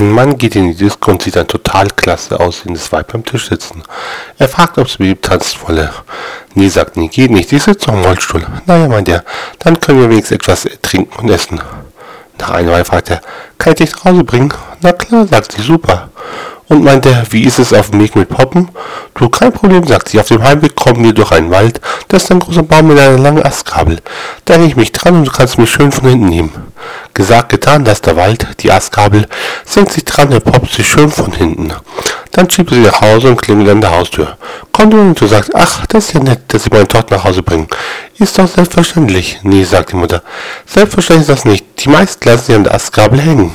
Ein Mann geht in die Disco und sieht ein total klasse aussehendes Weib beim Tisch sitzen. Er fragt, ob sie mit ihm tanzen wolle. Nee, sagt nie, geht nicht, ich sitze im Rollstuhl. Naja, meint er, dann können wir wenigstens etwas trinken und essen. Nach einer Weile fragt er, kann ich dich nach Hause bringen? Na klar, sagt sie, super. Und meint er, wie ist es auf dem Weg mit Poppen? Du, kein Problem, sagt sie, auf dem Heimweg kommen wir durch einen Wald, da ist ein großer Baum mit einer langen Astkabel. Da hänge ich mich dran und du kannst mich schön von hinten nehmen. Gesagt, getan, dass der Wald, die Astkabel, senkt sich dran, er poppt sich schön von hinten. Dann schiebt sie nach Hause und klingelt an der Haustür. Kommt und du sagst, ach, das ist ja nett, dass Sie meine Tochter nach Hause bringen. Ist doch selbstverständlich. Nee, sagt die Mutter. Selbstverständlich ist das nicht. Die meisten lassen sie an der Astkabel hängen.